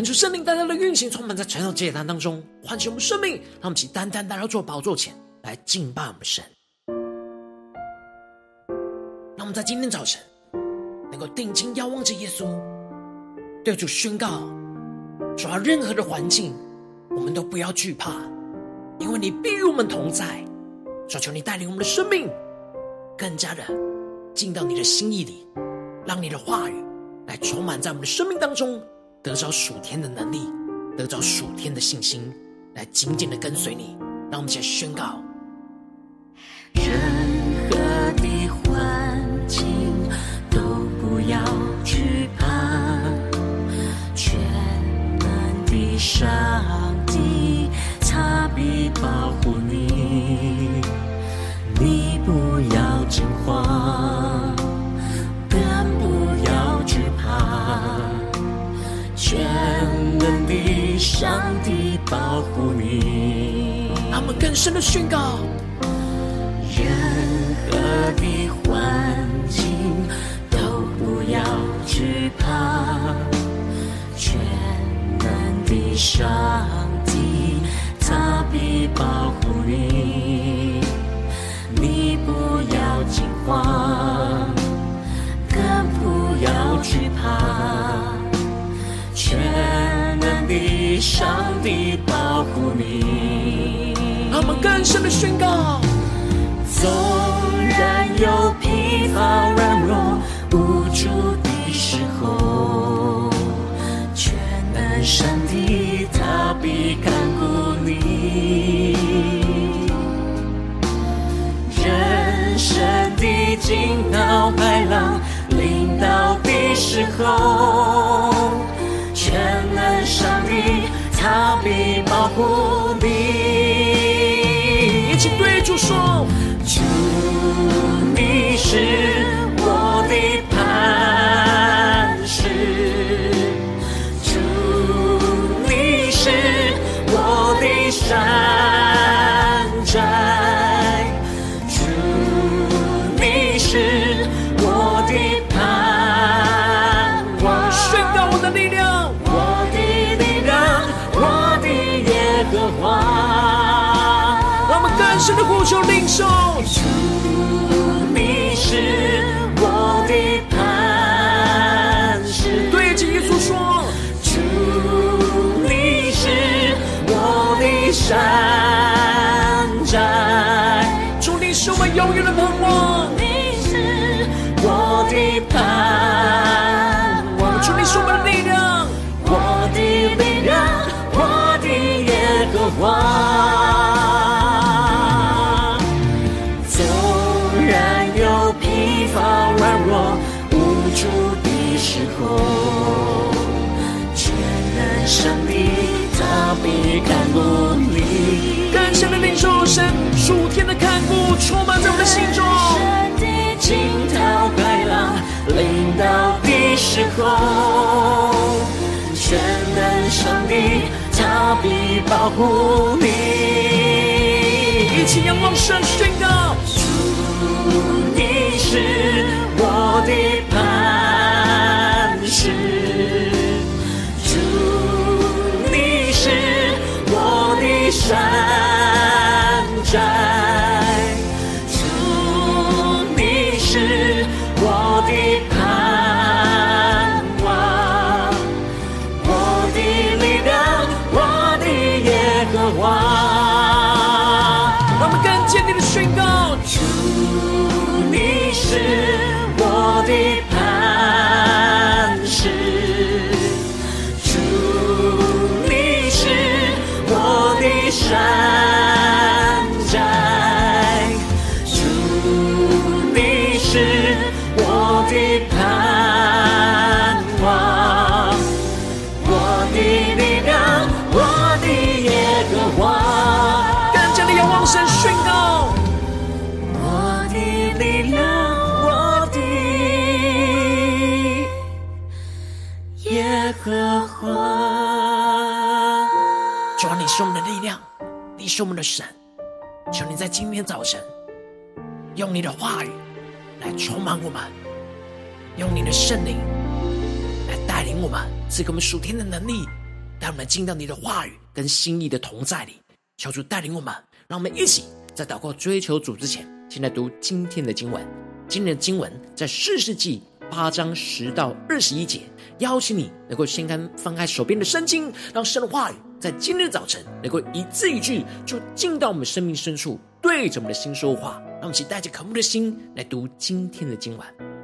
恳求圣灵单单的运行，充满在晨祷祭坛当中，唤醒我们生命，让我们起单单来到做宝座前来敬拜我们神。让我们在今天早晨能够定睛仰望着耶稣，对主宣告：主要任何的环境，我们都不要惧怕，因为你必与我们同在。求求你带领我们的生命，更加的进到你的心意里，让你的话语来充满在我们的生命当中。得着属天的能力，得着属天的信心，来紧紧的跟随你。让我们现在宣告：任何上帝保护你，他们更深的宣告：任何的环境都不要惧怕，全能的上帝他必保护你，你不要惊慌，更不要惧怕。全上帝保护你，他们更深的宣告：纵然有疲乏、软弱、无助的时候，全能上帝他必看顾你。人生的惊涛骇浪临到的时候。他必保护你。一起对主说：主，你是我的磐石；主，你是我的山顾你。更深的领受神属天的看顾，充满在我的心中。神的惊涛骇浪临到的时候，全能上帝他必保护你。一起仰望神宣告。主你是我的的和华，主啊，你是我们的力量，你是我们的神。求你在今天早晨，用你的话语来充满我们，用你的圣灵来带领我们，赐给我们属天的能力，带我们进到你的话语跟心意的同在里。求主带领我们，让我们一起在祷告追求主之前，先来读今天的经文。今天的经文在四世纪八章十到二十一节。邀请你能够先看翻开手边的圣经，让神的话语在今天的早晨能够一字一句就进到我们生命深处，对着我们的心说话。让我们一起带着渴慕的心来读今天的经文。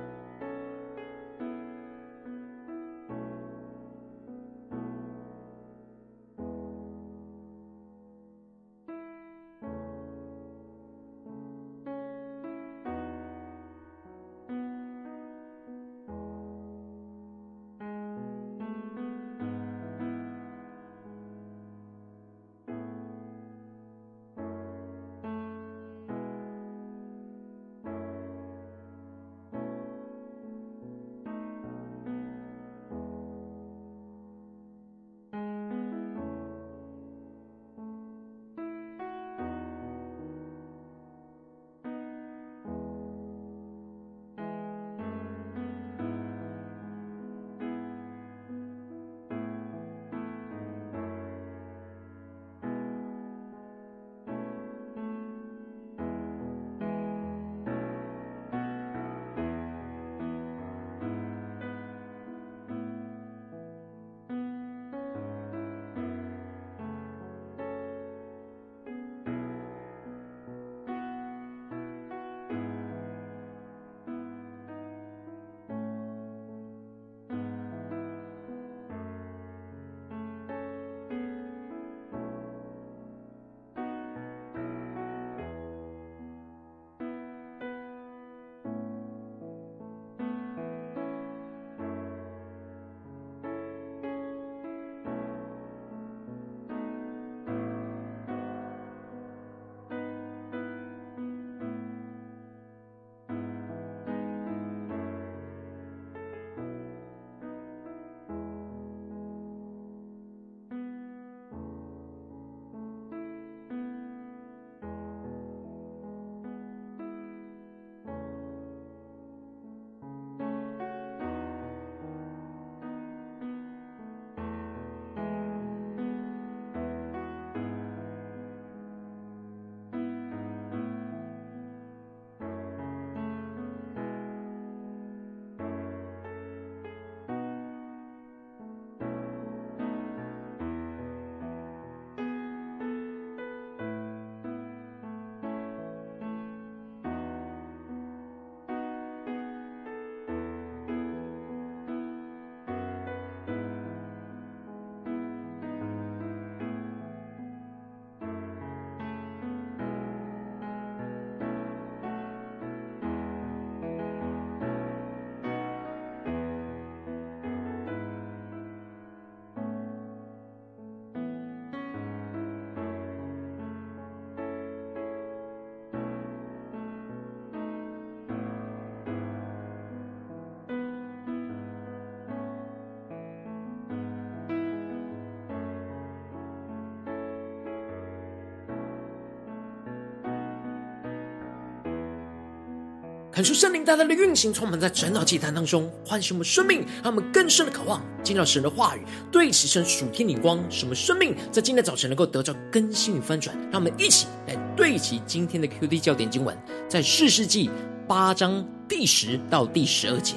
看出圣灵大大的运行，充满在整祷祭坛当中，唤醒我们生命，让我们更深的渴望进到神的话语，对齐神属天灵光，使我们生命在今天早晨能够得到更新与翻转。让我们一起来对齐今天的 QD 焦点经文，在四世纪八章第十到第十二节。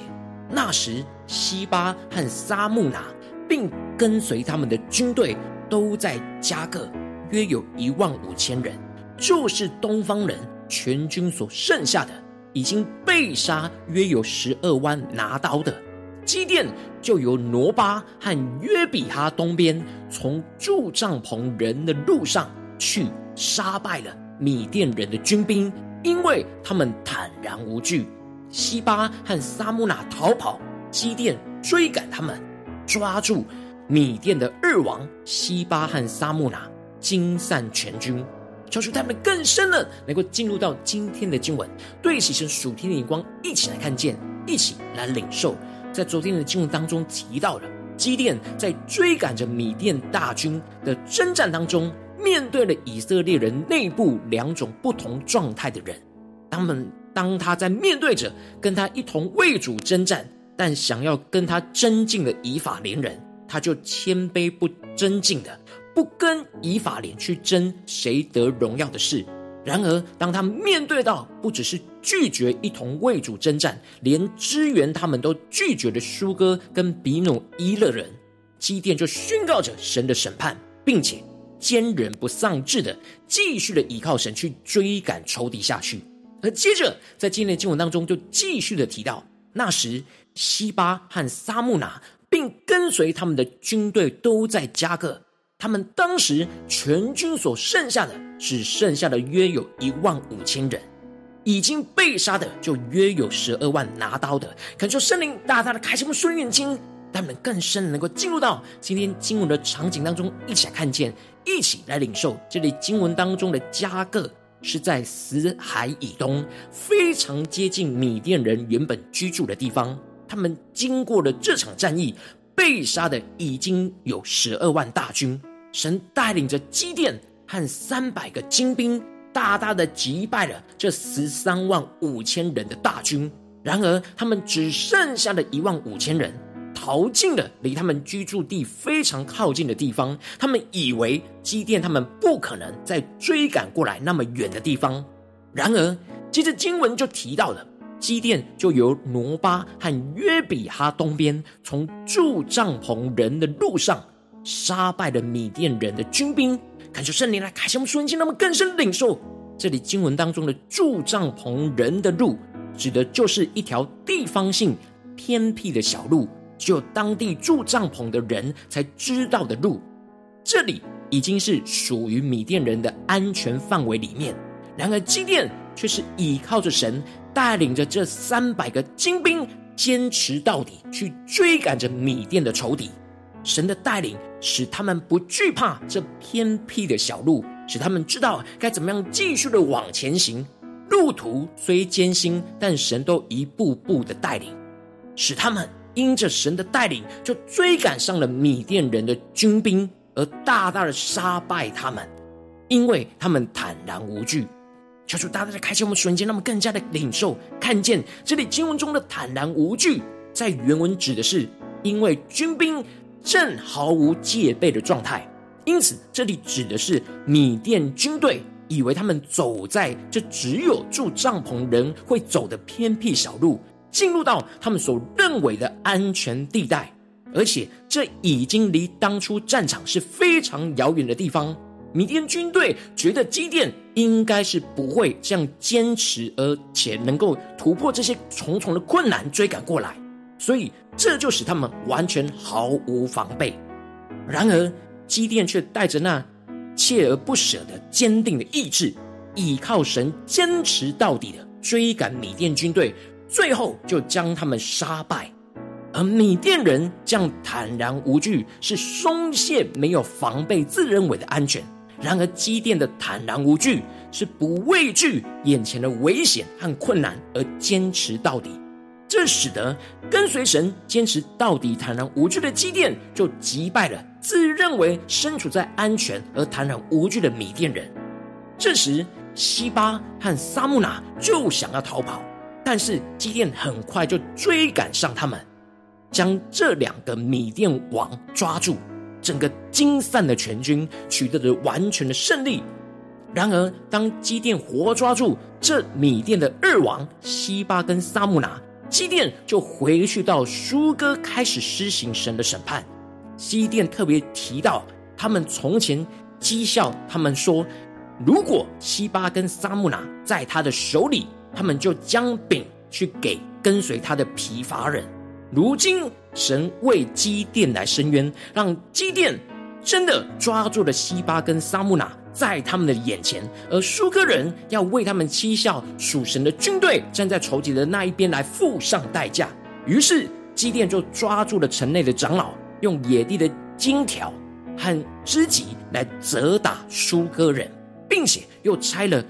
那时，西巴和撒木拿，并跟随他们的军队，都在加各，约有一万五千人，就是东方人全军所剩下的。已经被杀约有十二万拿刀的，基甸就由挪巴和约比哈东边，从住帐篷人的路上去杀败了米甸人的军兵，因为他们坦然无惧。西巴和撒慕拿逃跑，基甸追赶他们，抓住米甸的二王西巴和撒慕拿，惊散全军。求出他们更深的能够进入到今天的经文，对齐神属天的眼光，一起来看见，一起来领受。在昨天的经文当中提到了，基甸在追赶着米甸大军的征战当中，面对了以色列人内部两种不同状态的人。他们当他在面对着跟他一同为主征战，但想要跟他争竞的以法莲人，他就谦卑不争竞的。不跟以法莲去争谁得荣耀的事。然而，当他面对到不只是拒绝一同为主征战，连支援他们都拒绝的书哥跟比努伊勒人，基甸就宣告着神的审判，并且坚忍不丧志的继续的依靠神去追赶仇敌下去。而接着在今天的经文当中，就继续的提到，那时西巴和撒木拿，并跟随他们的军队都在迦个。他们当时全军所剩下的，只剩下了约有一万五千人，已经被杀的就约有十二万拿刀的。恳求圣灵大大的开启我们双眼睛，让我们更深能够进入到今天经文的场景当中，一起来看见，一起来领受。这里经文当中的加个是在死海以东，非常接近米甸人原本居住的地方。他们经过了这场战役，被杀的已经有十二万大军。神带领着基甸和三百个精兵，大大的击败了这十三万五千人的大军。然而，他们只剩下了一万五千人，逃进了离他们居住地非常靠近的地方。他们以为基甸他们不可能再追赶过来那么远的地方。然而，接着经文就提到了基甸就由挪巴和约比哈东边，从住帐篷人的路上。杀败了米甸人的军兵，感谢圣灵来开启我们属灵，让我们更深领受这里经文当中的住帐篷人的路，指的就是一条地方性偏僻的小路，只有当地住帐篷的人才知道的路。这里已经是属于米甸人的安全范围里面，然而基甸却是倚靠着神，带领着这三百个精兵，坚持到底，去追赶着米甸的仇敌。神的带领使他们不惧怕这偏僻的小路，使他们知道该怎么样继续的往前行。路途虽艰辛，但神都一步步的带领，使他们因着神的带领，就追赶上了米甸人的军兵，而大大的杀败他们，因为他们坦然无惧。求主大大的开启我们瞬间，让我们更加的领受看见这里经文中的坦然无惧，在原文指的是因为军兵。正毫无戒备的状态，因此这里指的是米甸军队以为他们走在这只有住帐篷人会走的偏僻小路，进入到他们所认为的安全地带，而且这已经离当初战场是非常遥远的地方。米甸军队觉得基甸应该是不会这样坚持，而且能够突破这些重重的困难追赶过来。所以这就使他们完全毫无防备。然而基甸却带着那锲而不舍的坚定的意志，倚靠神，坚持到底的追赶米甸军队，最后就将他们杀败。而米甸人这样坦然无惧，是松懈没有防备，自认为的安全。然而基甸的坦然无惧，是不畏惧眼前的危险和困难，而坚持到底。这使得跟随神、坚持到底、坦然无惧的基甸，就击败了自认为身处在安全而坦然无惧的米甸人。这时，西巴和萨木拿就想要逃跑，但是基甸很快就追赶上他们，将这两个米甸王抓住，整个惊散的全军，取得了完全的胜利。然而，当基甸活抓住这米甸的二王西巴跟萨木拿，基甸就回去到书歌，开始施行神的审判。基甸特别提到，他们从前讥笑他们说，如果西巴跟萨木拿在他的手里，他们就将饼去给跟随他的疲乏人。如今神为基甸来伸冤，让基甸真的抓住了西巴跟撒慕拿。在他们的眼前，而书歌人要为他们讥笑属神的军队站在仇敌的那一边来付上代价。于是基甸就抓住了城内的长老，用野地的金条和荆棘来责打书歌人，并且又拆了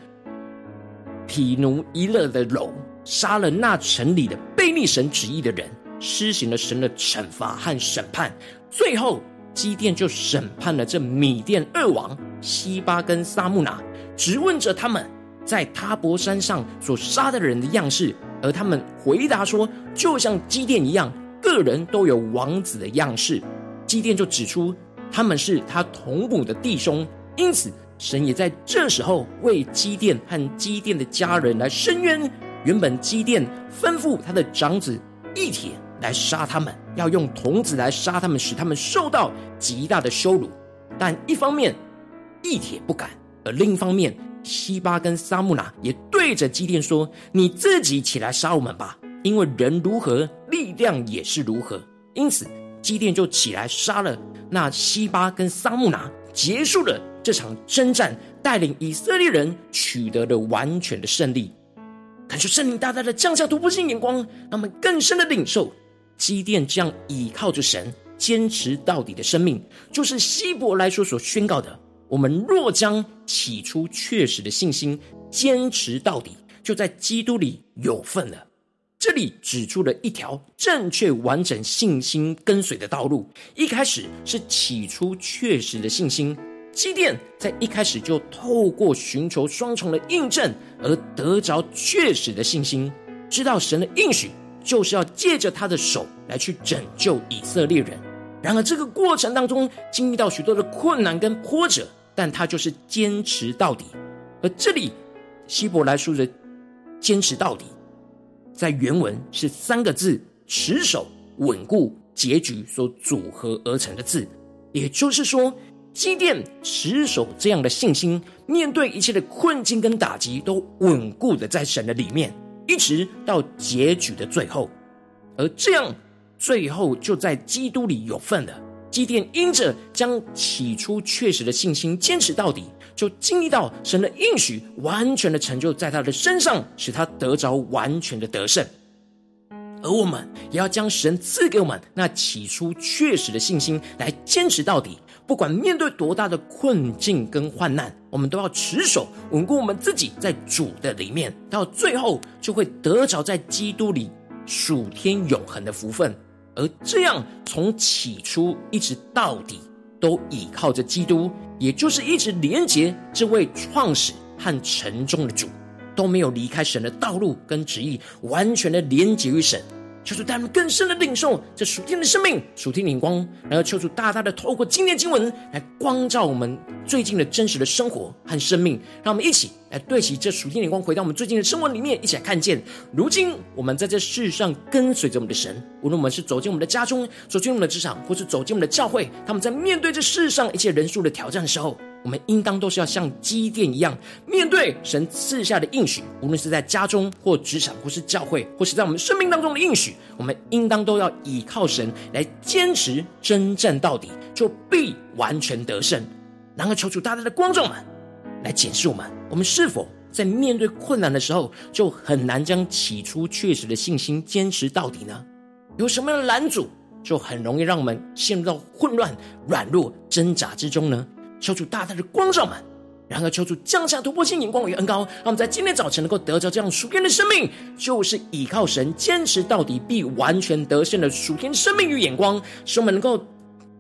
毗努伊勒的楼，杀了那城里的悖逆神旨意的人，施行了神的惩罚和审判。最后。基甸就审判了这米甸二王西巴跟撒木拿，质问着他们在他伯山上所杀的人的样式，而他们回答说，就像基甸一样，个人都有王子的样式。基甸就指出他们是他同母的弟兄，因此神也在这时候为基甸和基甸的家人来伸冤。原本基甸吩咐他的长子易铁。来杀他们，要用童子来杀他们，使他们受到极大的羞辱。但一方面，易铁不敢；而另一方面，西巴跟撒慕拿也对着基甸说：“你自己起来杀我们吧，因为人如何，力量也是如何。”因此，基甸就起来杀了那西巴跟撒慕拿，结束了这场征战，带领以色列人取得了完全的胜利。感谢圣灵大大的降下突破性眼光，让我们更深的领受。基甸这样倚靠着神，坚持到底的生命，就是希伯来书所宣告的：我们若将起初确实的信心坚持到底，就在基督里有份了。这里指出了一条正确完整信心跟随的道路。一开始是起初确实的信心，基甸在一开始就透过寻求双重的印证而得着确实的信心，知道神的应许。就是要借着他的手来去拯救以色列人。然而，这个过程当中经历到许多的困难跟波折，但他就是坚持到底。而这里希伯来书的坚持到底，在原文是三个字：持守、稳固、结局所组合而成的字。也就是说，积淀持守这样的信心，面对一切的困境跟打击，都稳固的在神的里面。一直到结局的最后，而这样最后就在基督里有份了。基甸因着将起初确实的信心坚持到底，就经历到神的应许完全的成就在他的身上，使他得着完全的得胜。而我们也要将神赐给我们那起初确实的信心来坚持到底。不管面对多大的困境跟患难，我们都要持守、稳固我们自己在主的里面，到最后就会得着在基督里属天永恒的福分。而这样从起初一直到底，都倚靠着基督，也就是一直连接这位创始和成终的主，都没有离开神的道路跟旨意，完全的连接于神。求主带我们更深的领受这属天的生命、属天领光，然后求主大大的透过今天经文来光照我们最近的真实的生活和生命，让我们一起来对齐这属天灵光，回到我们最近的生活里面，一起来看见，如今我们在这世上跟随着我们的神，无论我们是走进我们的家中、走进我们的职场，或是走进我们的教会，他们在面对这世上一切人数的挑战的时候。我们应当都是要像基甸一样，面对神赐下的应许，无论是在家中或职场，或是教会，或是在我们生命当中的应许，我们应当都要倚靠神来坚持征战到底，就必完全得胜。然后求主大大的光照们来检视我们，我们是否在面对困难的时候，就很难将起初确实的信心坚持到底呢？有什么样的拦阻，就很容易让我们陷入到混乱、软弱、挣扎之中呢？求主大大的光照们，然而求主降下突破性眼光与恩膏，让我们在今天早晨能够得着这样属天的生命，就是倚靠神坚持到底，必完全得胜的属天生命与眼光，使我们能够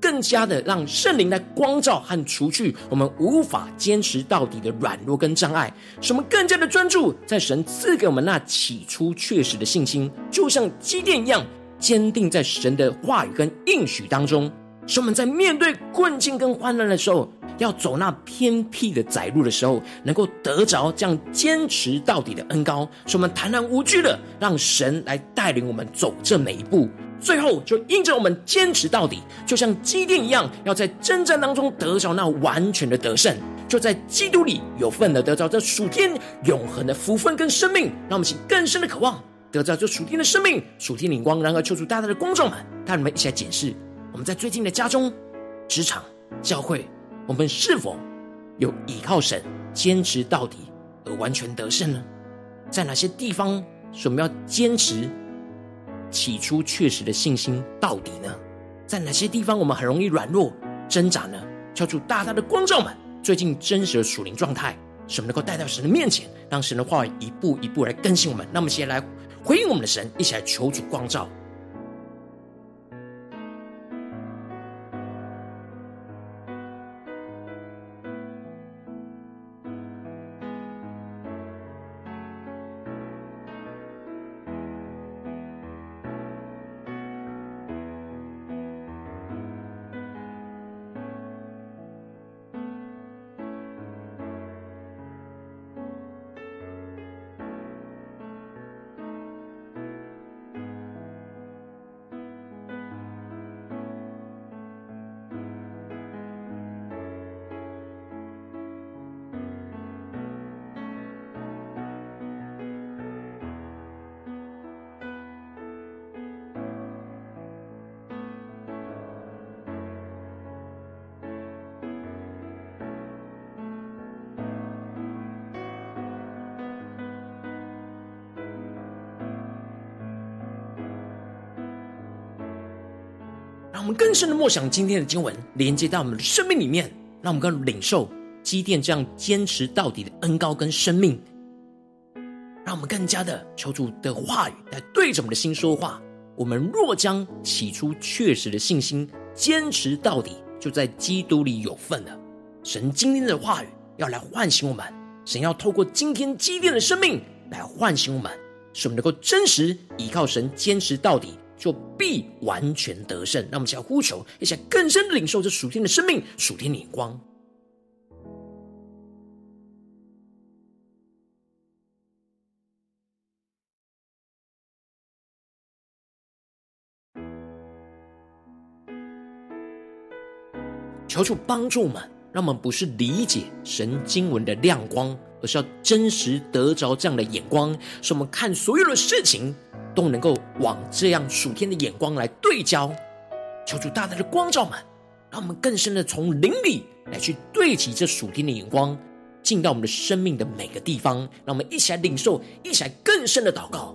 更加的让圣灵来光照和除去我们无法坚持到底的软弱跟障碍，使我们更加的专注在神赐给我们那起初确实的信心，就像基甸一样，坚定在神的话语跟应许当中。使我们在面对困境跟患难的时候，要走那偏僻的窄路的时候，能够得着这样坚持到底的恩膏，使我们坦然无惧的让神来带领我们走这每一步。最后，就因着我们坚持到底，就像基甸一样，要在征战当中得着那完全的得胜，就在基督里有份的得着这属天永恒的福分跟生命。让我们请更深的渴望得着这属天的生命、属天灵光。然而，求主大大的光照们，带你们一起来检视。我们在最近的家中、职场、教会，我们是否有倚靠神、坚持到底而完全得胜呢？在哪些地方是我们要坚持起初确实的信心到底呢？在哪些地方我们很容易软弱挣扎呢？求主大大的光照们，最近真实的属灵状态，什么能够带到神的面前，让神的话语一步一步来更新我们。那么，先来回应我们的神，一起来求主光照。们更深的默想今天的经文，连接到我们的生命里面，让我们更领受基甸这样坚持到底的恩膏跟生命，让我们更加的求主的话语来对着我们的心说话。我们若将起初确实的信心坚持到底，就在基督里有份了。神今天的话语要来唤醒我们，神要透过今天基甸的生命来唤醒我们，使我们能够真实依靠神，坚持到底。就必完全得胜。让我们想要呼求，也想更深的领受这属天的生命、属天的光。求主帮助我们，让我们不是理解神经文的亮光，而是要真实得着这样的眼光，使我们看所有的事情。都能够往这样属天的眼光来对焦，求主大大的光照们，让我们更深的从灵里来去对齐这属天的眼光，进到我们的生命的每个地方，让我们一起来领受，一起来更深的祷告。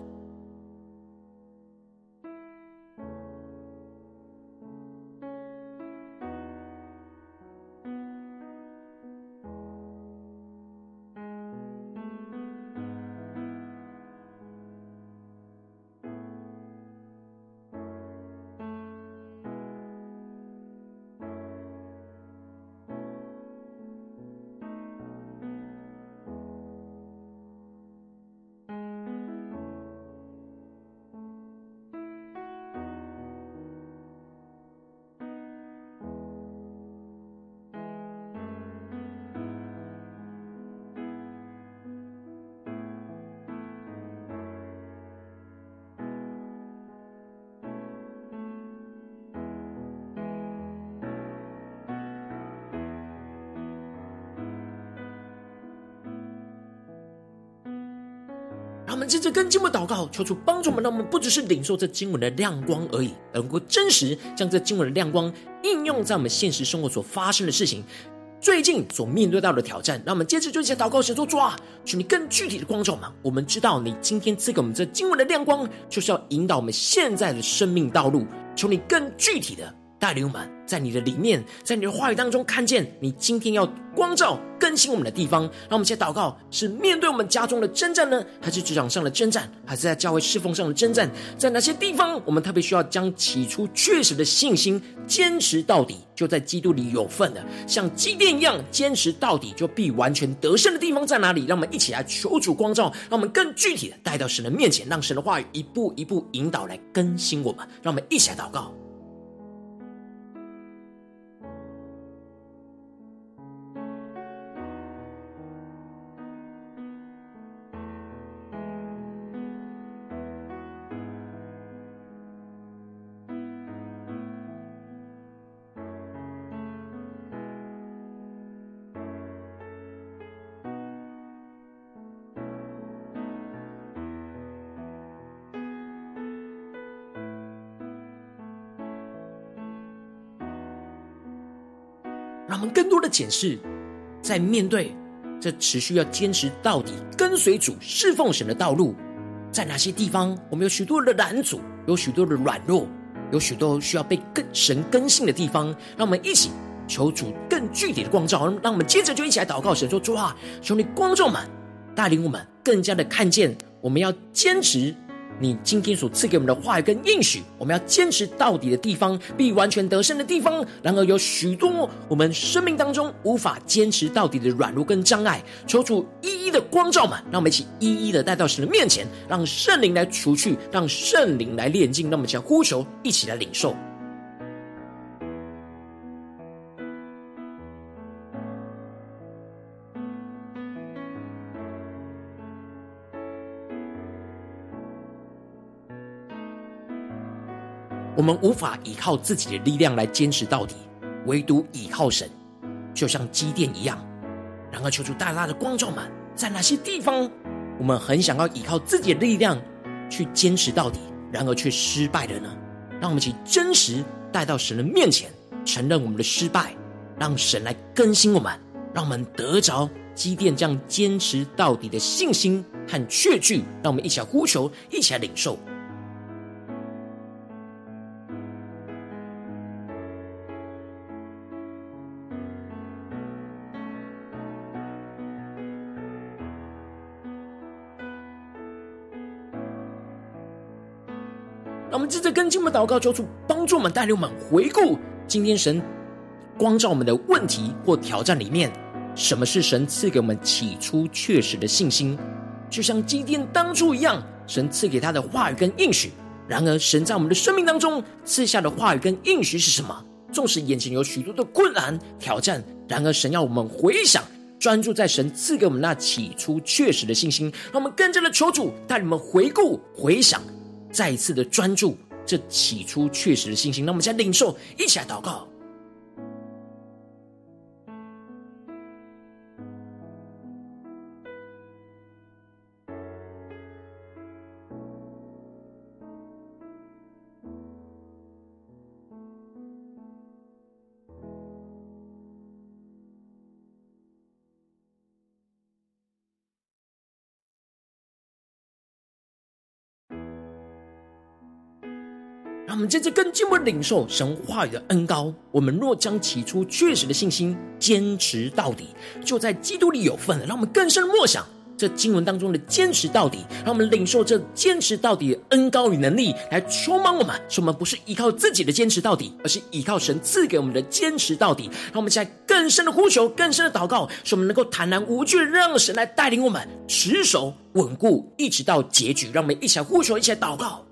接着跟经文祷告，求主帮助我们，让我们不只是领受这经文的亮光而已，能够真实将这经文的亮光应用在我们现实生活所发生的事情，最近所面对到的挑战。让我们接着就一起祷告，神说主啊，求你更具体的光照嘛。我们知道你今天赐给我们这经文的亮光，就是要引导我们现在的生命道路。求你更具体的。带领我们，在你的里面，在你的话语当中看见你今天要光照更新我们的地方。让我们先祷告：是面对我们家中的征战呢，还是职场上的征战，还是在教会侍奉上的征战？在哪些地方我们特别需要将起初确实的信心坚持到底？就在基督里有份的，像基甸一样坚持到底，就必完全得胜的地方在哪里？让我们一起来求主光照，让我们更具体的带到神的面前，让神的话语一步一步引导来更新我们。让我们一起来祷告。检视，在面对这持续要坚持到底、跟随主、侍奉神的道路，在哪些地方我们有许多的拦阻，有许多的软弱，有许多需要被更神更新的地方。让我们一起求主更具体的光照。让我们接着就一起来祷告神说：主啊，求你光照们，带领我们更加的看见，我们要坚持。你今天所赐给我们的话语跟应许，我们要坚持到底的地方，必完全得胜的地方。然而有许多我们生命当中无法坚持到底的软弱跟障碍，求主一一的光照们，让我们一起一一的带到神的面前，让圣灵来除去，让圣灵来炼净。让我们一起呼求，一起来领受。我们无法依靠自己的力量来坚持到底，唯独依靠神，就像基甸一样。然而，求主大大的光照们，在哪些地方我们很想要依靠自己的力量去坚持到底，然而却失败了呢？让我们一起真实带到神的面前，承认我们的失败，让神来更新我们，让我们得着基甸这样坚持到底的信心和确据。让我们一起来呼求，一起来领受。让我们接着跟进我们祷告，求主帮助我们，带领我们回顾今天神光照我们的问题或挑战里面，什么是神赐给我们起初确实的信心？就像基甸当初一样，神赐给他的话语跟应许。然而，神在我们的生命当中赐下的话语跟应许是什么？纵使眼前有许多的困难挑战，然而神要我们回想，专注在神赐给我们那起初确实的信心。让我们更加的求主带领我们回顾回想。再一次的专注，这起初确实的信心。那我们现在领受，一起来祷告。们接着更进一步领受神话语的恩膏。我们若将起初确实的信心坚持到底，就在基督里有份了。让我们更深默想这经文当中的坚持到底，让我们领受这坚持到底的恩膏与能力来充满我们。使我们不是依靠自己的坚持到底，而是依靠神赐给我们的坚持到底。让我们现在更深的呼求，更深的祷告，使我们能够坦然无惧，让神来带领我们持守稳固，一直到结局。让我们一起来呼求，一起来祷告。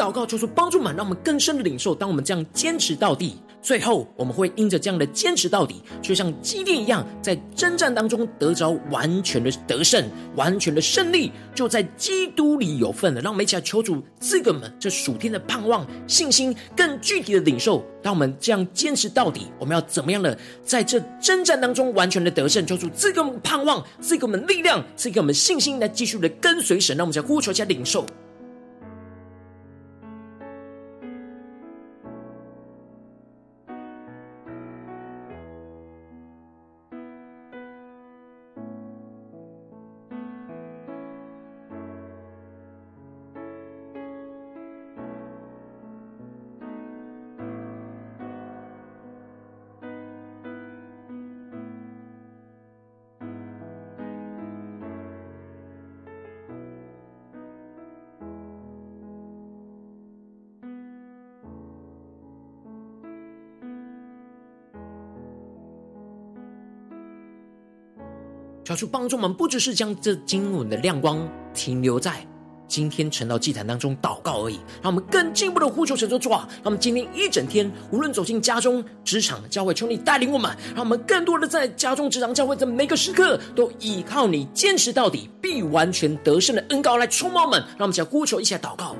祷告，求主帮助我们，让我们更深的领受。当我们这样坚持到底，最后，我们会因着这样的坚持到底，就像基甸一样，在征战当中得着完全的得胜、完全的胜利，就在基督里有份了。让我们一起来求主赐给我们这属天的盼望、信心，更具体的领受。当我们这样坚持到底，我们要怎么样的在这征战当中完全的得胜？求主赐给我们盼望，赐给我们力量，赐给我们信心，来继续的跟随神。让我们再呼求一下领受。求主帮助我们，不只是将这经文的亮光停留在今天晨祷祭坛当中祷告而已，让我们更进一步的呼求神作主啊！让我们今天一整天，无论走进家中、职场、教会，求你带领我们，让我们更多的在家中、职场、教会的每个时刻，都依靠你坚持到底，必完全得胜的恩膏来充满我们。让我们一起呼求，一起来祷告。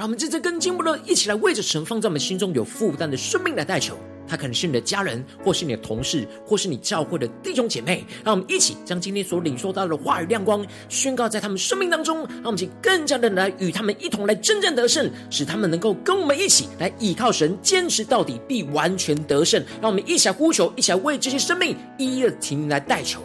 让我们在这更进一步的，一起来为着神放在我们心中有负担的生命来代求。他可能是你的家人，或是你的同事，或是你教会的弟兄姐妹。让我们一起将今天所领受到的话语亮光宣告在他们生命当中。让我们一起更加的来与他们一同来征战得胜，使他们能够跟我们一起来倚靠神，坚持到底，必完全得胜。让我们一起来呼求，一起来为这些生命一一的提名来代求。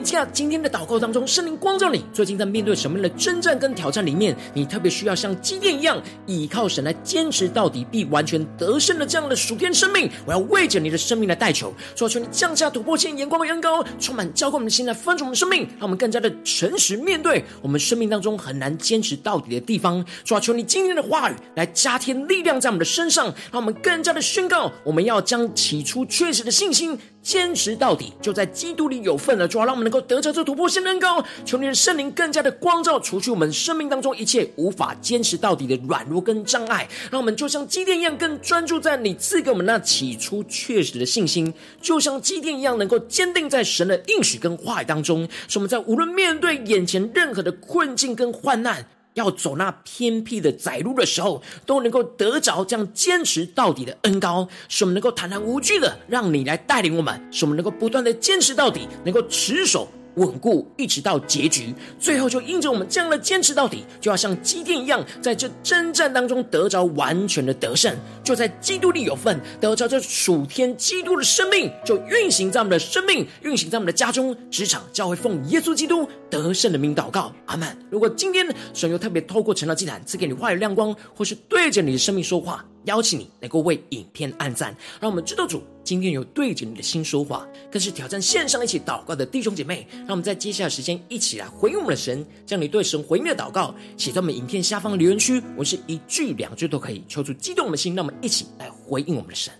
今天的祷告当中，圣灵光照你，最近在面对什么样的征战跟挑战里面，你特别需要像基甸一样，倚靠神来坚持到底，必完全得胜的这样的属天生命，我要为着你的生命来代求，求求你降下突破性眼光的恩膏，充满浇灌我们的心来分盛我们的生命，让我们更加的诚实面对我们生命当中很难坚持到底的地方。主，求你今天的话语来加添力量在我们的身上，让我们更加的宣告，我们要将起初确实的信心坚持到底，就在基督里有份了。主啊，让我们能够得着这突破性的恩膏，求你的圣灵更加的光照，除去我们生命当中一切无法坚持到底的软弱跟障碍，让我们就像基甸一样，更专注在你赐给我们那起初确实的信心，就像基甸一样，能够坚定在神的应许跟话语当中，使我们在无论面对眼前任何的困境跟患难，要走那偏僻的窄路的时候，都能够得着这样坚持到底的恩高，使我们能够坦然无惧的让你来带领我们，使我们能够不断的坚持到底，能够持守。稳固一直到结局，最后就因着我们这样的坚持到底，就要像基甸一样，在这征战当中得着完全的得胜，就在基督里有份，得着这属天基督的生命，就运行在我们的生命，运行在我们的家中、职场、教会，奉耶稣基督得胜的名祷告，阿门。如果今天神又特别透过成了祭坛赐给你话语亮光，或是对着你的生命说话。邀请你能够为影片按赞，让我们知道主今天有对着你的心说话，更是挑战线上一起祷告的弟兄姐妹。让我们在接下来时间一起来回应我们的神，将你对神回应的祷告写在我们影片下方留言区，我是一句两句都可以，抽出激动的心，让我们一起来回应我们的神。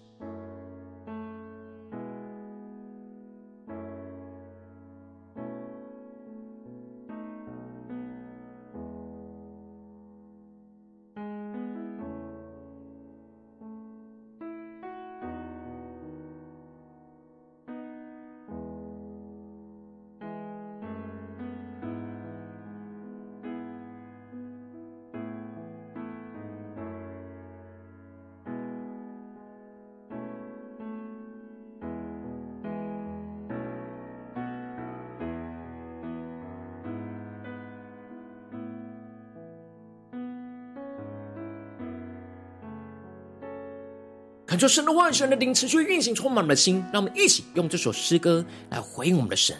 求神的话语、神的灵持续运行，充满我们的心。让我们一起用这首诗歌来回应我们的神，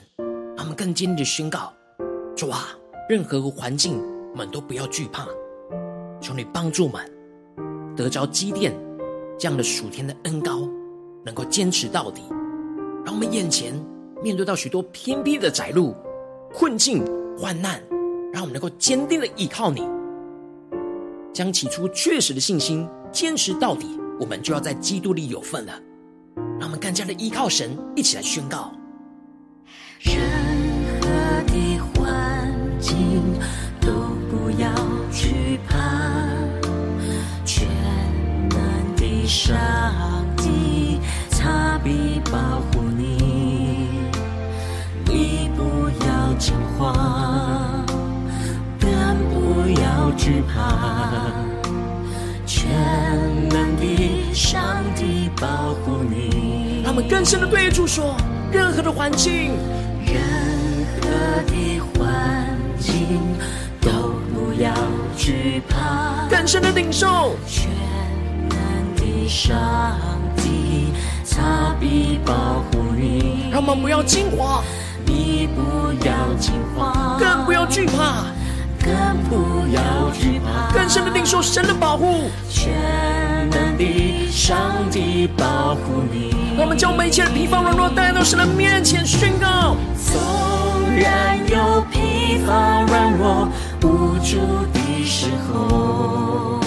让我们更坚定的宣告：主啊，任何环境我们都不要惧怕，求你帮助我们得着积淀这样的属天的恩膏，能够坚持到底。让我们眼前面对到许多偏僻的窄路、困境、患难，让我们能够坚定的依靠你，将起初确实的信心坚持到底。我们就要在基督里有份了，让我们更加的依靠神，一起来宣告。任何的环境都不要惧怕，全能的上帝他必保护你，你不要惊慌，更不要惧怕。上帝保护你，他们更深的对主说：任何的环境，任何的环境都不要惧怕。更深的领受，全能的上帝他必保护你。让我们不要惊慌，你不要惊慌，更不要惧怕。更不要惧怕，更深的领受神的保护，全能的上帝保护你。我们将我们一切的疲乏软弱带到神的面前宣告。纵然有疲乏软弱无助的时候，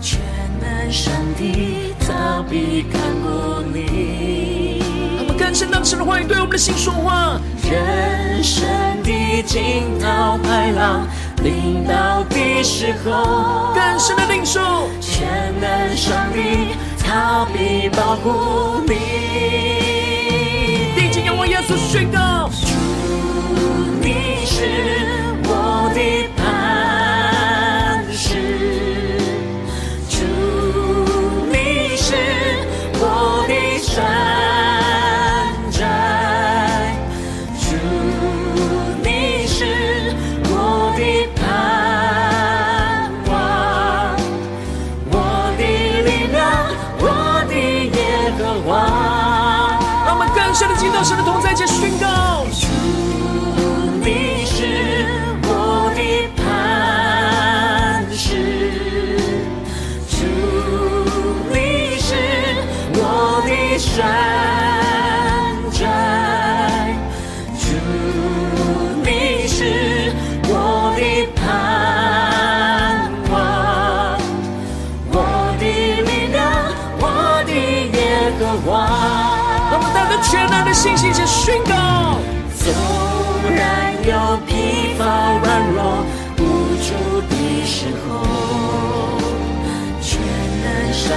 全能上帝他必看顾你。我们更深的神的话语对我们的心说话。人生的惊涛骇浪。临到的时候，更深的领受，全能上帝，他必保护你。定睛仰望耶稣宣告，主，你是我的磐石，主，你是我的山。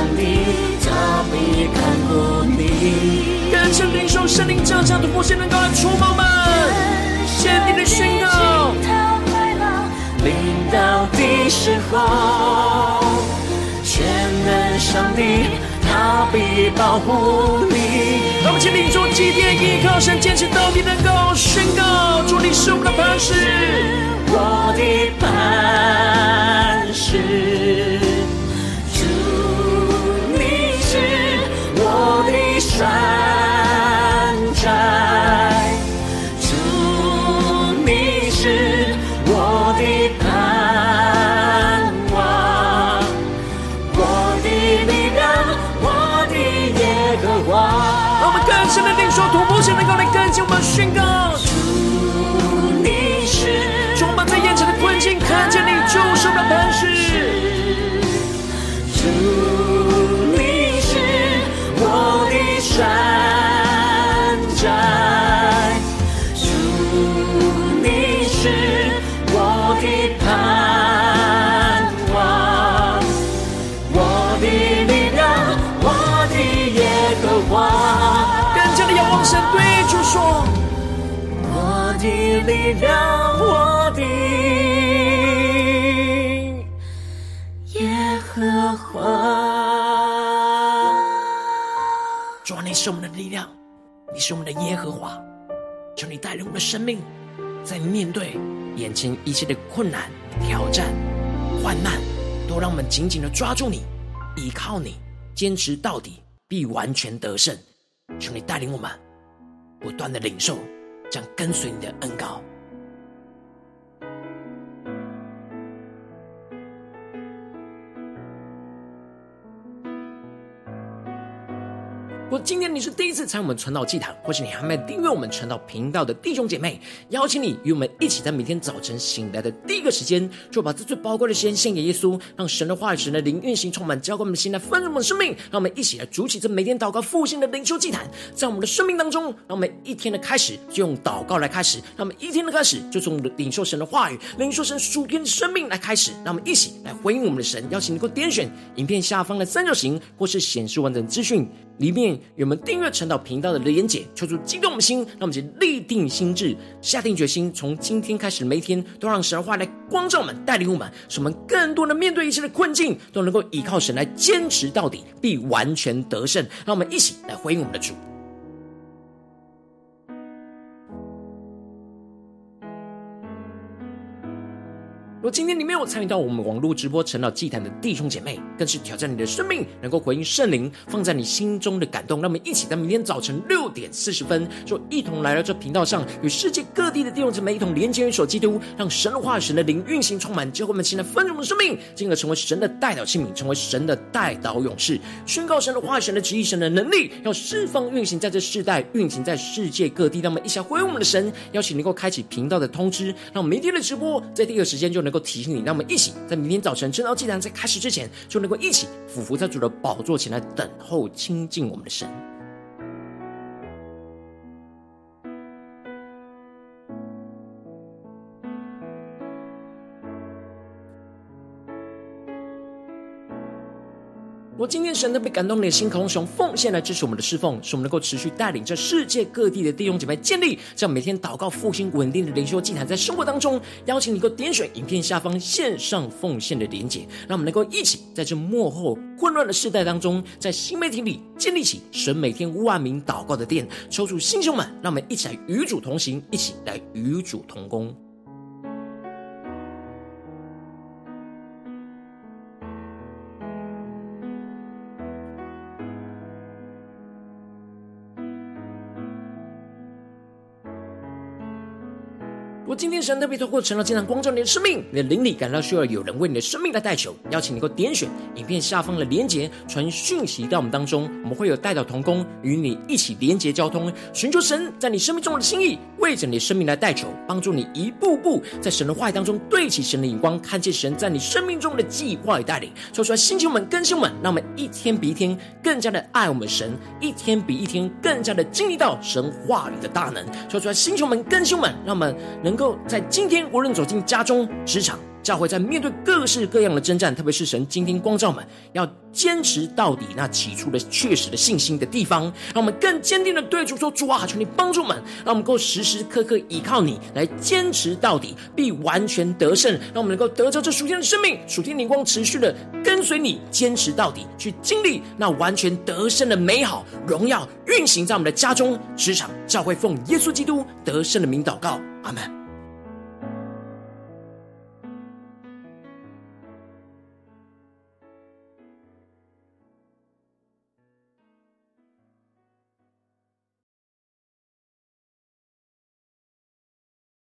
能上帝他必看顾你。更深领受圣灵降下的复兴能够来触摸们，坚定的宣告。临到的时候，全能上帝他必保护你。让我们请领受基甸依靠神坚持到底，能够宣告：主，你是我的磐石，我的磐石；我力量，我的耶和华。主啊，你是我们的力量，你是我们的耶和华。求你带领我们的生命，在面对眼前一切的困难、挑战、患难，都让我们紧紧的抓住你，依靠你，坚持到底，必完全得胜。求你带领我们，不断的领受，将跟随你的恩膏。如果今天你是第一次参与我们传道祭坛，或是你还没订阅我们传道频道的弟兄姐妹，邀请你与我们一起在每天早晨醒来的第一个时间，就把这最宝贵的时间献给耶稣，让神的话语、神的灵运行充满，浇灌我们的心来丰盛我们的生命。让我们一起来筑起这每天祷告复兴的灵修祭坛，在我们的生命当中，让我们一天的开始就用祷告来开始，让我们一天的开始就从领受神的话语、领受神属天的生命来开始。让我们一起来回应我们的神，邀请你给我点选影片下方的三角形，或是显示完整资讯。里面有我们订阅陈导频道的连结，求助激动的心，让我们就立定心智，下定决心，从今天开始，每一天都让神话来光照我们，带领我们，使我们更多的面对一切的困境，都能够依靠神来坚持到底，必完全得胜。让我们一起来回应我们的主。若今天你没有参与到我们网络直播晨祷祭坛的弟兄姐妹，更是挑战你的生命，能够回应圣灵放在你心中的感动。让我们一起在明天早晨六点四十分，就一同来到这频道上，与世界各地的弟兄姊妹一同连接、元首基督，让神的话、神的灵运行充满，结果我们现在丰盛的生命，进而成为神的代表器皿，成为神的代祷勇士，宣告神的话、神的旨意、神的能力，要释放运行在这世代，运行在世界各地。让我们一起回应我们的神，邀请能够开启频道的通知，让明天的直播在第一个时间就能。能够提醒你，让我们一起在明天早晨晨祷祭坛在开始之前，就能够一起俯伏在主的宝座前来等候亲近我们的神。我今天神的被感动，的心渴望用奉献来支持我们的侍奉，使我们能够持续带领着世界各地的弟兄姐妹建立这样每天祷告复兴稳定的灵修祭坛，在生活当中，邀请你能够点选影片下方线上奉献的连结，让我们能够一起在这幕后混乱的世代当中，在新媒体里建立起神每天万名祷告的殿，抽出心胸们，让我们一起来与主同行，一起来与主同工。今天神特别透过成了，经常光照你的生命，你的灵里感到需要有人为你的生命来代求，邀请你能够点选影片下方的连结，传讯息到我们当中，我们会有代祷同工与你一起连结交通，寻求神在你生命中的心意，为着你的生命来代求，帮助你一步步在神的话语当中对齐神的眼光，看见神在你生命中的计划与带领。说出来，星球们、更新们，让我们一天比一天更加的爱我们神，一天比一天更加的经历到神话语的大能。说出来，星球们、更新们，让我们能能够。在今天，无论走进家中、职场、教会，在面对各式各样的征战，特别是神今天光照们，要坚持到底那起初的确实的信心的地方，让我们更坚定的对主说：“主啊，求你帮助我们，让我们够时时刻刻依靠你来坚持到底，必完全得胜。让我们能够得着这属天的生命、属天灵光，持续的跟随你，坚持到底，去经历那完全得胜的美好荣耀运行在我们的家中、职场、教会，奉耶稣基督得胜的名祷告，阿门。”